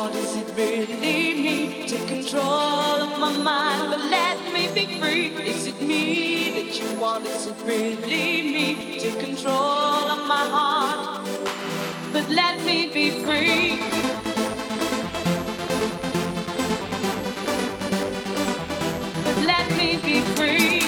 Or Is it really need to control of my mind, but let me be free. Is it me that you want? Is it really me? to control of my heart, but let me be free. But let me be free.